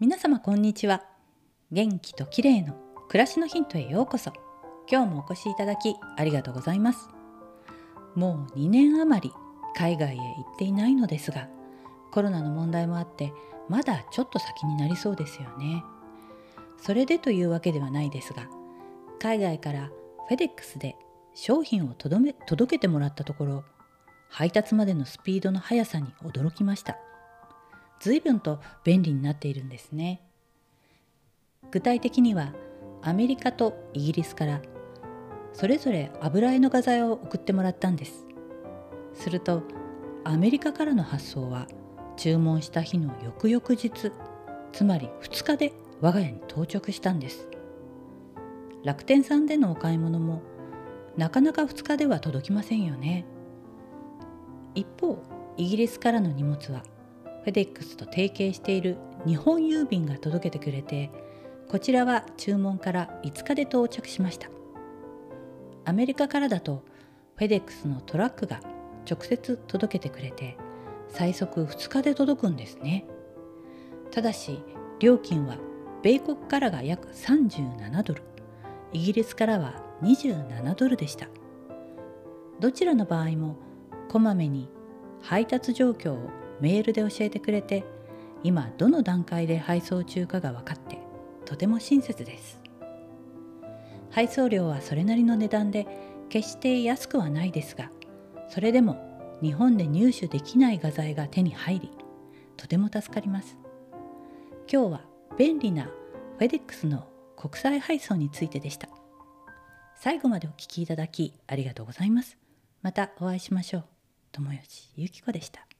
皆様こんにちは。元気と綺麗の暮らしのヒントへようこそ。今日もお越しいただきありがとうございます。もう2年余り海外へ行っていないのですがコロナの問題もあってまだちょっと先になりそうですよね。それでというわけではないですが海外からフェデックスで商品を届けてもらったところ配達までのスピードの速さに驚きました。随分と便利になっているんですね。具体的にはアメリカとイギリスからそれぞれ油絵の画材を送ってもらったんです。するとアメリカからの発送は注文した日の翌々日つまり2日で我が家に到着したんです。楽天さんでのお買い物もなかなか2日では届きませんよね。一方イギリスからの荷物はフェデックスと提携している日本郵便が届けてくれてこちらは注文から5日で到着しました。アメリカからだとフェデックスのトラックが直接届けてくれて最速2日で届くんですね。ただし料金は米国からが約37ドル。イギリスからは27ドルでした。どちらの場合もこまめに配達状況をメールで教えてくれて今どの段階で配送中かが分かってとても親切です。配送料はそれなりの値段で決して安くはないですがそれでも日本で入手できない画材が手に入りとても助かります。今日は便利なフェデックスの国際配送についてでした。最後までお聴きいただきありがとうございます。またお会いしましょう。友吉ゆき子でした。